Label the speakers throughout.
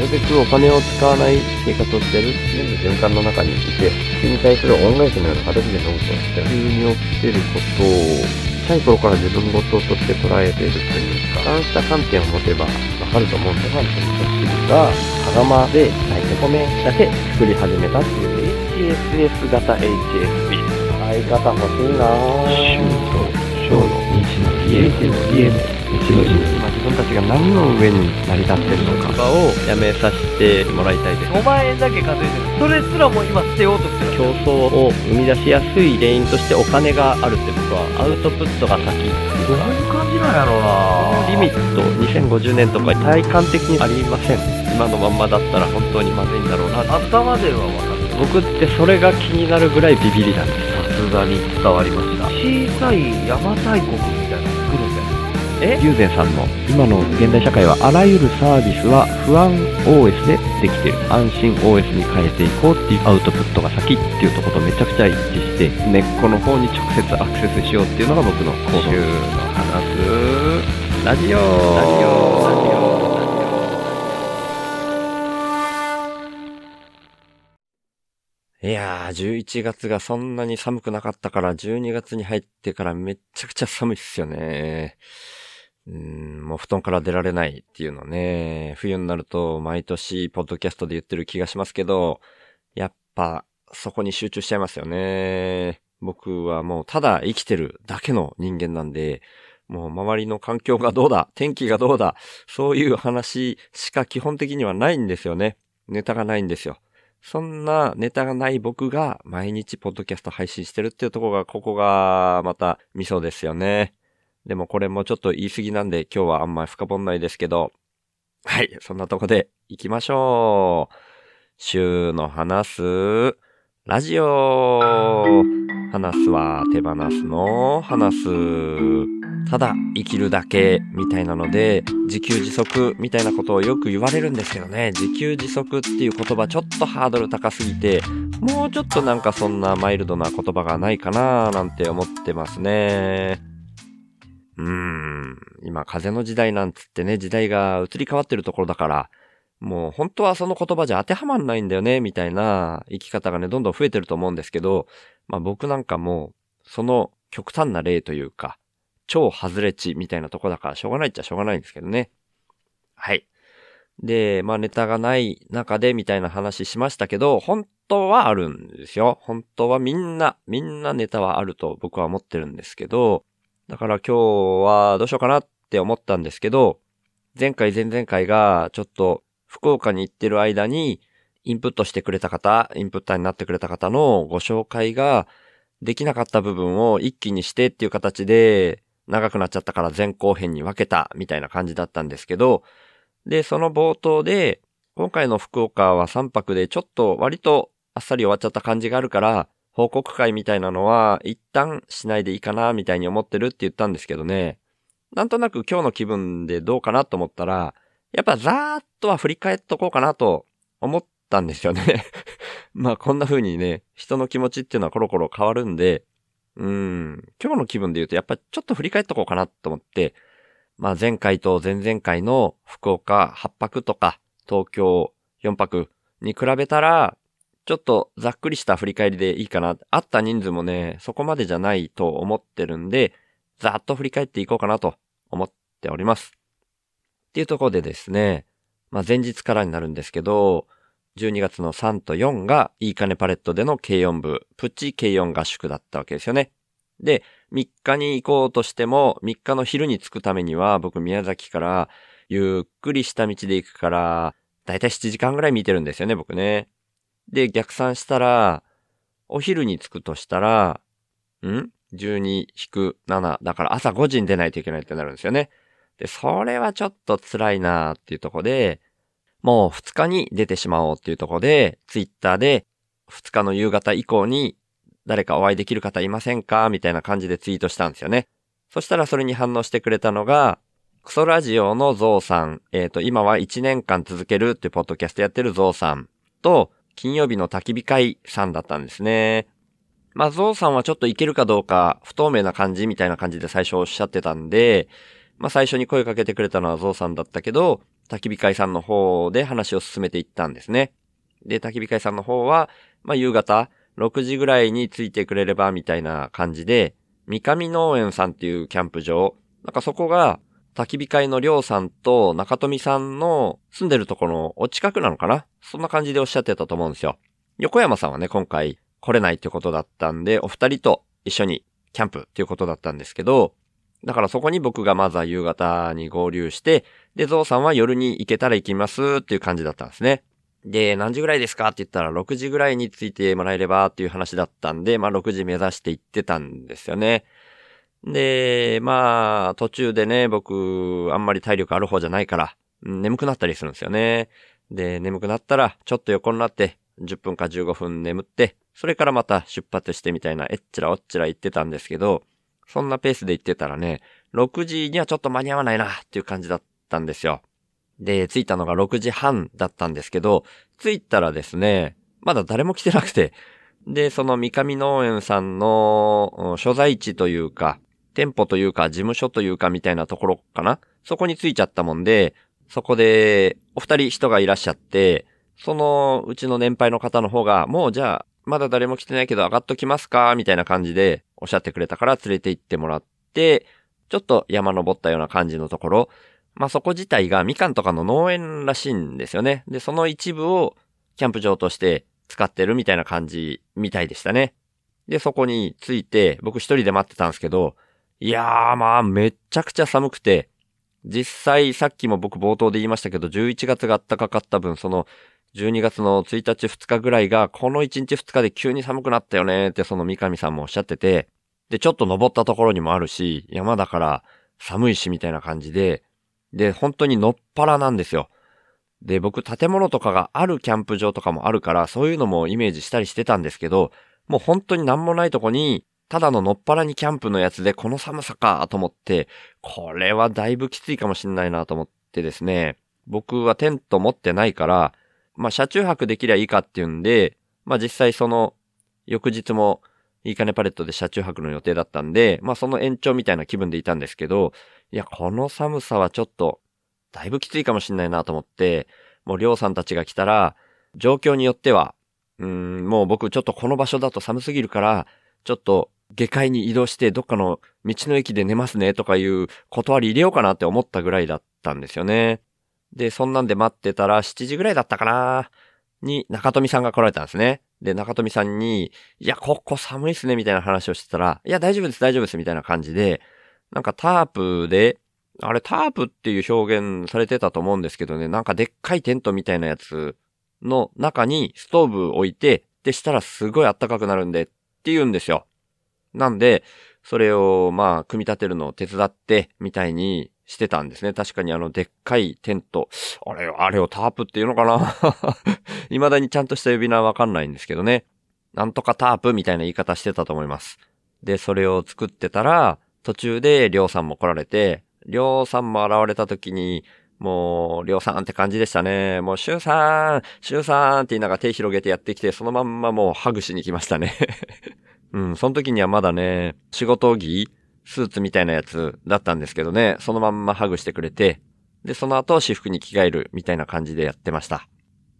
Speaker 1: るべくお金を使わない生活をしてる全部循環の中にいて、それに対する恩返しのような形でノートをして急に起きてることを、小さい頃から自分事として捉えているというか、そうした観点を持てばわかると思うんで、ファンという人が、羽釜で炊いて米だけ作り始めたっていう HSS 型 HSP。相方欲しいなぁ。と小の日の家の家の日の家。今自分たちが何の上に成り立ってるのかをやめさせてもらいたいです。
Speaker 2: 5万円だけ稼いでるそれすらも今捨てようとしてる
Speaker 1: 競争を生み出しやすい原因としてお金があるって僕はアウトプットが先
Speaker 2: どういう感じなんやろうな
Speaker 1: リミット2050年とか体感的にありません今のまんまだったら本当にまずいんだろうな
Speaker 2: 頭では分かる
Speaker 1: 僕ってそれが気になるぐらいビビりなんです
Speaker 2: さすがに伝わりました。小さい邪馬台国みたいなの作るんだよ
Speaker 1: え？友禅さんの今の現代社会はあらゆるサービスは不安 OS でできてる。安心 OS に変えていこうっていうアウトプットが先っていうところとめちゃくちゃ一致して根っこの方に直接アクセスしようっていうのが僕の行動週の話。すラジオ。ラジオいやー、11月がそんなに寒くなかったから、12月に入ってからめっちゃくちゃ寒いっすよね。うーん、もう布団から出られないっていうのね。冬になると毎年ポッドキャストで言ってる気がしますけど、やっぱそこに集中しちゃいますよね。僕はもうただ生きてるだけの人間なんで、もう周りの環境がどうだ、天気がどうだ、そういう話しか基本的にはないんですよね。ネタがないんですよ。そんなネタがない僕が毎日ポッドキャスト配信してるっていうところが、ここがまたミソですよね。でもこれもちょっと言い過ぎなんで今日はあんまり深掘んないですけど、はい、そんなとこで行きましょう。週の話す、ラジオ話すは手放すの話す。ただ生きるだけみたいなので、自給自足みたいなことをよく言われるんですけどね、自給自足っていう言葉ちょっとハードル高すぎて、もうちょっとなんかそんなマイルドな言葉がないかなーなんて思ってますね。うーん、今風の時代なんつってね、時代が移り変わってるところだから、もう本当はその言葉じゃ当てはまんないんだよね、みたいな生き方がね、どんどん増えてると思うんですけど、まあ僕なんかもう、その極端な例というか、超外れ値みたいなとこだからしょうがないっちゃしょうがないんですけどね。はい。で、まあネタがない中でみたいな話しましたけど、本当はあるんですよ。本当はみんな、みんなネタはあると僕は思ってるんですけど、だから今日はどうしようかなって思ったんですけど、前回前々回がちょっと福岡に行ってる間にインプットしてくれた方、インプッターになってくれた方のご紹介ができなかった部分を一気にしてっていう形で長くなっちゃったから前後編に分けたみたいな感じだったんですけど、で、その冒頭で、今回の福岡は3泊でちょっと割とあっさり終わっちゃった感じがあるから、報告会みたいなのは一旦しないでいいかなみたいに思ってるって言ったんですけどね。なんとなく今日の気分でどうかなと思ったら、やっぱざーっとは振り返っとこうかなと思ったんですよね。まあこんな風にね、人の気持ちっていうのはコロコロ変わるんで、うん、今日の気分で言うとやっぱちょっと振り返っとこうかなと思って、まあ前回と前々回の福岡8泊とか東京4泊に比べたら、ちょっとざっくりした振り返りでいいかな。あった人数もね、そこまでじゃないと思ってるんで、ざっと振り返っていこうかなと思っております。っていうところでですね、まあ前日からになるんですけど、12月の3と4がいいかねパレットでの軽音部、プチ軽音合宿だったわけですよね。で、3日に行こうとしても、3日の昼に着くためには、僕宮崎からゆっくりした道で行くから、だいたい7時間ぐらい見てるんですよね、僕ね。で、逆算したら、お昼に着くとしたら、ん ?12-7。だから朝5時に出ないといけないってなるんですよね。で、それはちょっと辛いなーっていうところで、もう2日に出てしまおうっていうところで、ツイッターで2日の夕方以降に誰かお会いできる方いませんかみたいな感じでツイートしたんですよね。そしたらそれに反応してくれたのが、クソラジオのゾウさん、えっ、と、今は1年間続けるっていうポッドキャストやってるゾウさんと、金曜日の焚き火会さんだったんですね。まあ、ゾウさんはちょっといけるかどうか不透明な感じみたいな感じで最初おっしゃってたんで、まあ最初に声かけてくれたのはゾウさんだったけど、焚き火会さんの方で話を進めていったんですね。で、焚き火会さんの方は、まあ夕方6時ぐらいに着いてくれればみたいな感じで、三上農園さんっていうキャンプ場、なんかそこが焚き火会のりょうさんと中富さんの住んでるところのお近くなのかな？そんな感じでおっしゃってたと思うんですよ。横山さんはね、今回来れないってことだったんで、お二人と一緒にキャンプっていうことだったんですけど、だからそこに僕がまずは夕方に合流して、で、ゾウさんは夜に行けたら行きますっていう感じだったんですね。で、何時ぐらいですかって言ったら6時ぐらいに着いてもらえればっていう話だったんで、まあ6時目指して行ってたんですよね。で、まあ途中でね、僕あんまり体力ある方じゃないから、眠くなったりするんですよね。で、眠くなったらちょっと横になって10分か15分眠って、それからまた出発してみたいな、えっちらおっちら言ってたんですけど、そんなペースで行ってたらね、6時にはちょっと間に合わないなっていう感じだったんですよ。で、着いたのが6時半だったんですけど、着いたらですね、まだ誰も来てなくて、で、その三上農園さんの所在地というか、店舗というか、事務所というかみたいなところかなそこに着いちゃったもんで、そこで、お二人人がいらっしゃって、そのうちの年配の方の方が、もうじゃあ、まだ誰も来てないけど上がっときますか？みたいな感じでおっしゃってくれたから連れて行ってもらって、ちょっと山登ったような感じのところ、まあそこ自体がみかんとかの農園らしいんですよね。で、その一部をキャンプ場として使ってるみたいな感じみたいでしたね。で、そこに着いて、僕一人で待ってたんですけど、いやーまあめっちゃくちゃ寒くて、実際さっきも僕冒頭で言いましたけど、11月が暖かかった分、その12月の1日2日ぐらいが、この1日2日で急に寒くなったよねってその三上さんもおっしゃってて、で、ちょっと登ったところにもあるし、山だから寒いしみたいな感じで、で、本当にのっぱらなんですよ。で、僕建物とかがあるキャンプ場とかもあるから、そういうのもイメージしたりしてたんですけど、もう本当になんもないとこに、ただののっぱらにキャンプのやつでこの寒さかと思って、これはだいぶきついかもしんないなと思ってですね、僕はテント持ってないから、まあ、車中泊できりゃいいかっていうんで、まあ、実際その、翌日も、いいかねパレットで車中泊の予定だったんで、まあ、その延長みたいな気分でいたんですけど、いや、この寒さはちょっと、だいぶきついかもしんないなと思って、もうりょうさんたちが来たら、状況によっては、うん、もう僕ちょっとこの場所だと寒すぎるから、ちょっと下界に移動してどっかの道の駅で寝ますねとかいう断り入れようかなって思ったぐらいだったんですよね。で、そんなんで待ってたら7時ぐらいだったかなに中富さんが来られたんですね。で、中富さんに、いや、ここ寒いっすね、みたいな話をしてたら、いや、大丈夫です、大丈夫です、みたいな感じで、なんかタープで、あれタープっていう表現されてたと思うんですけどね、なんかでっかいテントみたいなやつの中にストーブ置いて、でしたらすごい暖かくなるんでって言うんですよ。なんで、それをまあ、組み立てるのを手伝って、みたいにしてたんですね。確かにあの、でっかいテント。あれ、あれをタープっていうのかな？未だにちゃんとした呼び名はわかんないんですけどね。なんとかタープみたいな言い方してたと思います。で、それを作ってたら、途中でりょうさんも来られて、りょうさんも現れた時に、もう、りょうさんって感じでしたね。もう、しゅうさん、しゅうさんって言いながら手広げてやってきて、そのまんまもうハグしに来ましたね。うん、その時にはまだね、仕事着スーツみたいなやつだったんですけどね、そのまんまハグしてくれて、で、その後私服に着替えるみたいな感じでやってました。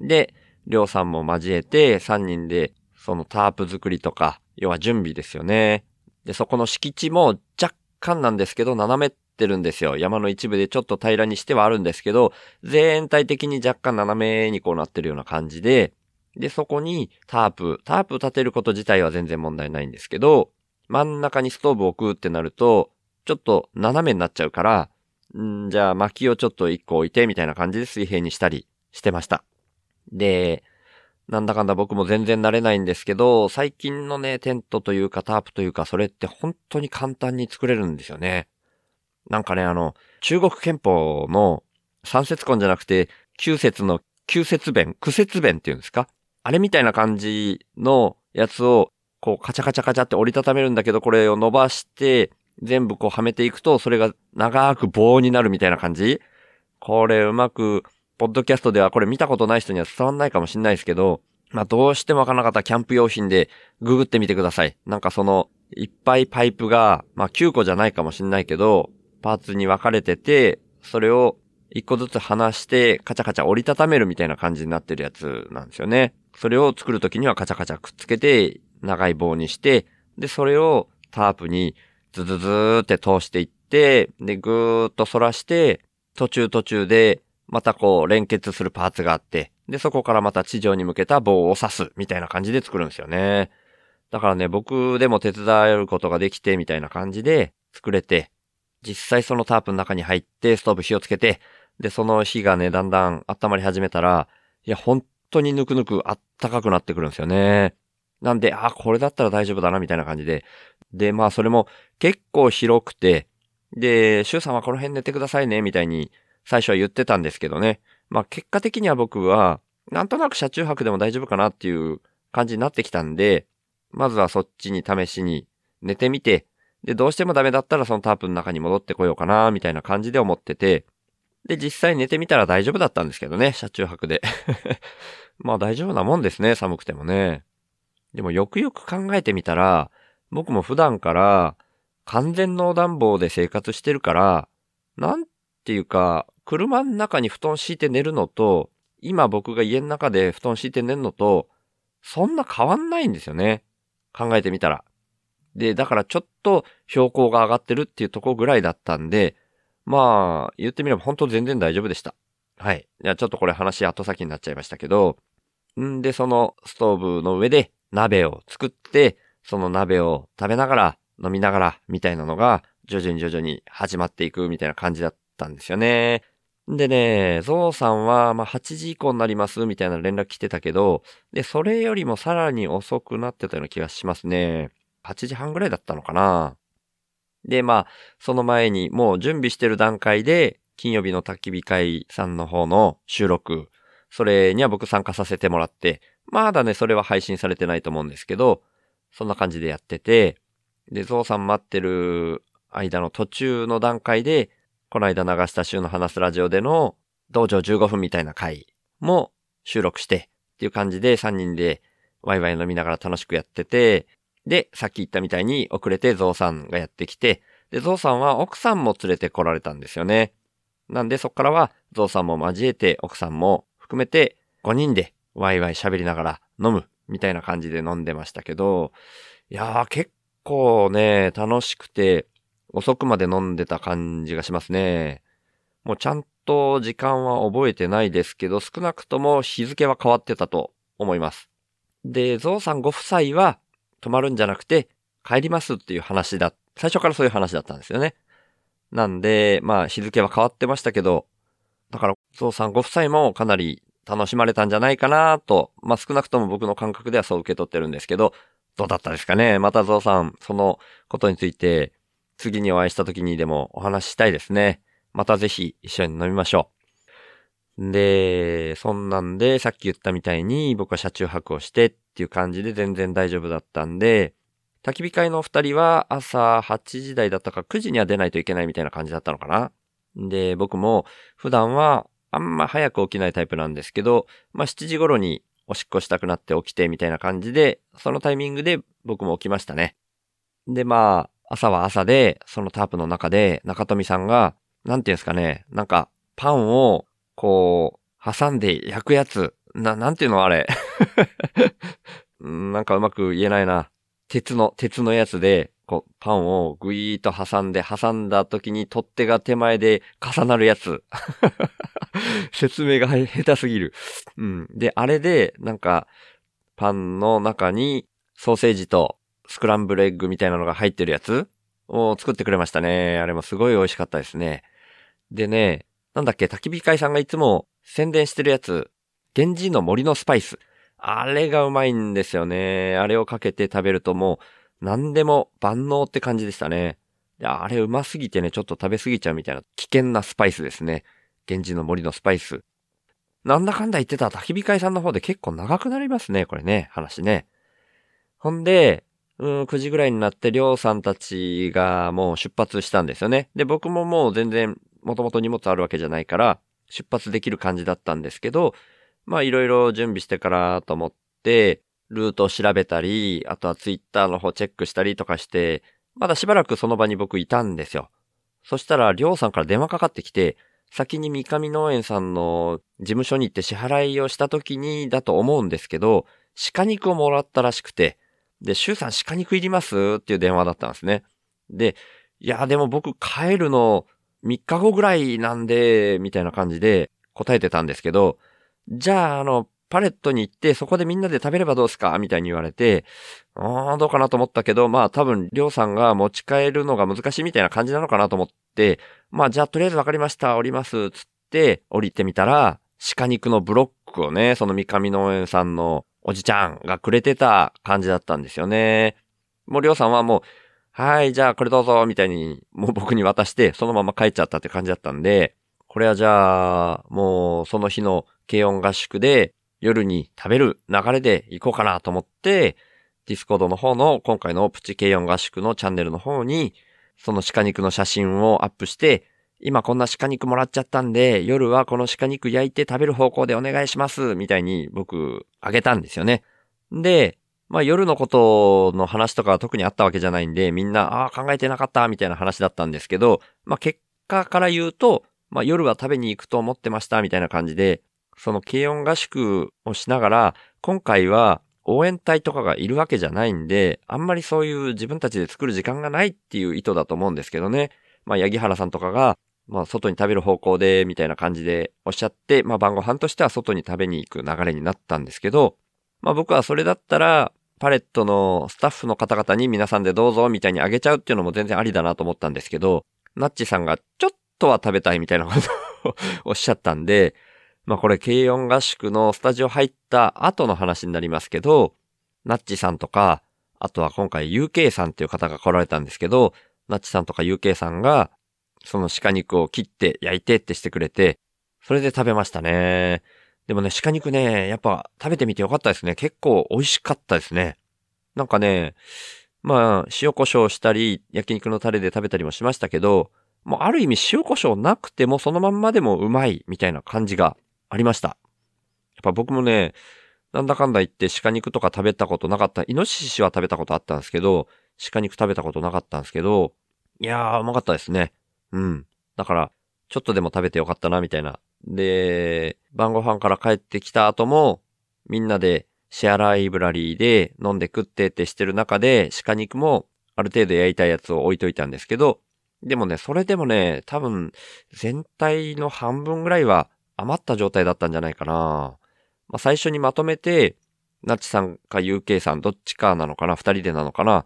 Speaker 1: で、りょうさんも交えて3人でそのタープ作りとか、要は準備ですよね。で、そこの敷地も若干なんですけど、斜めってるんですよ。山の一部でちょっと平らにしてはあるんですけど、全体的に若干斜めにこうなってるような感じで、で、そこにタープ、タープ立てること自体は全然問題ないんですけど、真ん中にストーブを置くってなると、ちょっと斜めになっちゃうから、んじゃあ薪をちょっと一個置いてみたいな感じで水平にしたりしてました。で、なんだかんだ僕も全然慣れないんですけど、最近のね、テントというかタープというか、それって本当に簡単に作れるんですよね。なんかね、あの、中国憲法の三節根じゃなくて、9節の9節弁、9節弁っていうんですか？あれみたいな感じのやつを、こうカチャカチャカチャって折りたためるんだけど、これを伸ばして、全部こうはめていくと、それが長く棒になるみたいな感じこれうまく、ポッドキャストではこれ見たことない人には伝わんないかもしんないですけど、まあどうしてもわからなかったキャンプ用品でググってみてください。なんかその、いっぱいパイプが、まあ9個じゃないかもしんないけど、パーツに分かれてて、それを一個ずつ離してカチャカチャ折りたためるみたいな感じになってるやつなんですよね。それを作るときにはカチャカチャくっつけて長い棒にして、で、それをタープにズズズーって通していって、で、ぐーっと反らして、途中途中でまたこう連結するパーツがあって、で、そこからまた地上に向けた棒を刺すみたいな感じで作るんですよね。だからね、僕でも手伝えることができてみたいな感じで作れて、実際そのタープの中に入ってストーブ火をつけて、で、その火がね、だんだん温まり始めたら、いや、本当にぬくぬくあったかくなってくるんですよね。なんで、あ、これだったら大丈夫だな、みたいな感じで。で、まあ、それも結構広くて、で、シュウさんはこの辺寝てくださいね、みたいに最初は言ってたんですけどね。まあ、結果的には僕は、なんとなく車中泊でも大丈夫かなっていう感じになってきたんで、まずはそっちに試しに寝てみて、で、どうしてもダメだったらそのタープの中に戻ってこようかな、みたいな感じで思ってて、で、実際寝てみたら大丈夫だったんですけどね、車中泊で。まあ大丈夫なもんですね、寒くてもね。でもよくよく考えてみたら、僕も普段から完全農暖房で生活してるから、なんていうか、車の中に布団敷いて寝るのと、今僕が家の中で布団敷いて寝るのと、そんな変わんないんですよね。考えてみたら。で、だからちょっと標高が上がってるっていうとこぐらいだったんで、まあ、言ってみれば本当全然大丈夫でした。はい。いや、ちょっとこれ話後先になっちゃいましたけど、んで、そのストーブの上で鍋を作って、その鍋を食べながら、飲みながら、みたいなのが、徐々に徐々に始まっていくみたいな感じだったんですよね。でね、ゾウさんは、まあ、8時以降になります、みたいな連絡来てたけど、で、それよりもさらに遅くなってたような気がしますね。8時半ぐらいだったのかな。で、まあ、その前にもう準備してる段階で、金曜日の焚き火会さんの方の収録、それには僕参加させてもらって、まだね、それは配信されてないと思うんですけど、そんな感じでやってて、で、ゾウさん待ってる間の途中の段階で、この間流した週の話すラジオでの道場15分みたいな回も収録してっていう感じで3人でワイワイ飲みながら楽しくやってて、で、さっき言ったみたいに遅れてゾウさんがやってきて、で、ゾウさんは奥さんも連れて来られたんですよね。なんでそっからはゾウさんも交えて奥さんも含めて5人でワイワイ喋りながら飲むみたいな感じで飲んでましたけど、いやー結構ね、楽しくて遅くまで飲んでた感じがしますね。もうちゃんと時間は覚えてないですけど、少なくとも日付は変わってたと思います。で、ゾウさんご夫妻は泊まるんじゃなくて、帰りますっていう話だ、最初からそういう話だったんですよね。なんで、まあ日付は変わってましたけど、だから、ゾウさんご夫妻もかなり楽しまれたんじゃないかなと、まあ少なくとも僕の感覚ではそう受け取ってるんですけど、どうだったですかね？またゾウさん、そのことについて、次にお会いした時にでもお話ししたいですね。またぜひ一緒に飲みましょう。で、そんなんで、さっき言ったみたいに僕は車中泊をしてっていう感じで全然大丈夫だったんで、焚き火会のお二人は朝8時台だったか9時には出ないといけないみたいな感じだったのかな？で、僕も普段はあんま早く起きないタイプなんですけど、まあ7時頃におしっこしたくなって起きてみたいな感じで、そのタイミングで僕も起きましたね。で、まあ、朝は朝で、そのタープの中で中富さんが、なんていうんですかね、なんかパンをこう、挟んで焼くやつ、な、なんていうのあれ。なんかうまく言えないな。鉄の、鉄のやつで、こう、パンをぐいーっと挟んで、挟んだ時に取っ手が手前で重なるやつ。説明が下手すぎる。うん。で、あれで、なんか、パンの中にソーセージとスクランブルエッグみたいなのが入ってるやつを作ってくれましたね。あれもすごい美味しかったですね。でね、なんだっけ、焚き火会さんがいつも宣伝してるやつ、源氏の森のスパイス。あれがうまいんですよね。あれをかけて食べるともう、何でも万能って感じでしたね。あれうますぎてね、ちょっと食べすぎちゃうみたいな危険なスパイスですね。源氏の森のスパイス。なんだかんだ言ってた焚き火会さんの方で結構長くなりますね、これね、話ね。ほんで、うん、9時ぐらいになって、りょうさんたちがもう出発したんですよね。で、僕ももう全然、もともと荷物あるわけじゃないから、出発できる感じだったんですけど、まあいろいろ準備してからと思って、ルートを調べたり、あとはツイッターの方チェックしたりとかして、まだしばらくその場に僕いたんですよ。そしたら、りょうさんから電話かかってきて、先に三上農園さんの事務所に行って支払いをした時にだと思うんですけど、鹿肉をもらったらしくて、で、シュウさん鹿肉いります？っていう電話だったんですね。で、いや、でも僕帰るの3日後ぐらいなんで、みたいな感じで答えてたんですけど、じゃあ、あの、パレットに行ってそこでみんなで食べればどうすか？みたいに言われて、あーどうかなと思ったけど、まあ多分、りょうさんが持ち帰るのが難しいみたいな感じなのかなと思って、まあじゃあとりあえずわかりました、降ります、つって降りてみたら、鹿肉のブロックをね、その三上農園さんのおじちゃんがくれてた感じだったんですよね。もうりょうさんはもう、はい、じゃあこれどうぞ、みたいに、もう僕に渡して、そのまま帰っちゃったって感じだったんで、これはじゃあ、もうその日の軽音合宿で夜に食べる流れで行こうかなと思って、 Discord の方の今回のプチ軽音合宿のチャンネルの方に、その鹿肉の写真をアップして、今こんな鹿肉もらっちゃったんで、夜はこの鹿肉焼いて食べる方向でお願いします、みたいに僕、あげたんですよね。で、まあ夜のことの話とかは特にあったわけじゃないんで、みんな、ああ、考えてなかった、みたいな話だったんですけど、まあ結果から言うと、まあ夜は食べに行くと思ってました、みたいな感じで、その軽音合宿をしながら、今回は応援隊とかがいるわけじゃないんで、あんまりそういう自分たちで作る時間がないっていう意図だと思うんですけどね。まあ、八木原さんとかが、まあ、外に食べる方向で、みたいな感じでおっしゃって、まあ、晩ご飯としては外に食べに行く流れになったんですけど、まあ、僕はそれだったら、パレットのスタッフの方々に皆さんでどうぞみたいにあげちゃうっていうのも全然ありだなと思ったんですけど、ナッチさんがちょっとは食べたいみたいなことをおっしゃったんで、まあこれ軽音合宿のスタジオ入った後の話になりますけど、ナッチさんとか、あとは今回 UK さんっていう方が来られたんですけど、ナッチさんとか UK さんがその鹿肉を切って焼いてってしてくれて、それで食べましたね。でもね、鹿肉ね、やっぱ食べてみてよかったですね。結構美味しかったですね。なんかね、まあ、塩胡椒したり、焼肉のタレで食べたりもしましたけど、もうある意味塩胡椒なくてもそのまんまでもうまいみたいな感じがありました。やっぱ僕もね、なんだかんだ言って鹿肉とか食べたことなかった。イノシシは食べたことあったんですけど、鹿肉食べたことなかったんですけど、いやー、うまかったですね。うん。だから、ちょっとでも食べてよかったな、みたいな。で、晩ご飯から帰ってきた後も、みんなでシェアライブラリーで飲んで食ってってしてる中で、鹿肉もある程度焼いたやつを置いといたんですけど、でもね、それでもね、多分、全体の半分ぐらいは余った状態だったんじゃないかな。まあ、最初にまとめて、ナッチさんか UK さんどっちかなのかな二人でなのかな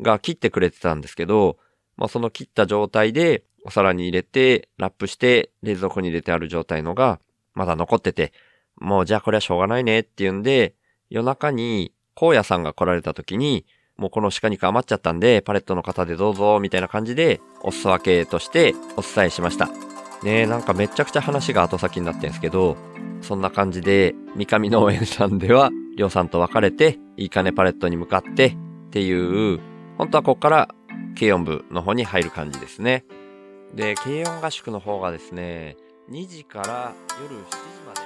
Speaker 1: が切ってくれてたんですけど、まあ、その切った状態でお皿に入れて、ラップして冷蔵庫に入れてある状態のがまだ残ってて、もうじゃあこれはしょうがないねっていうんで、夜中に荒野さんが来られた時に、もうこの鹿肉余っちゃったんで、パレットの方でどうぞ、みたいな感じで、お裾分けとしてお伝えしました。ね、なんかめちゃくちゃ話が後先になってんですけど、そんな感じで、三上農園さんでは、りょうさんと別れて、いいかねパレットに向かってっていう、本当はここから軽音部の方に入る感じですね。で、軽音合宿の方がですね、2時から夜7時まで。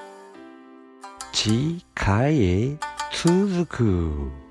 Speaker 3: 次回へ続く。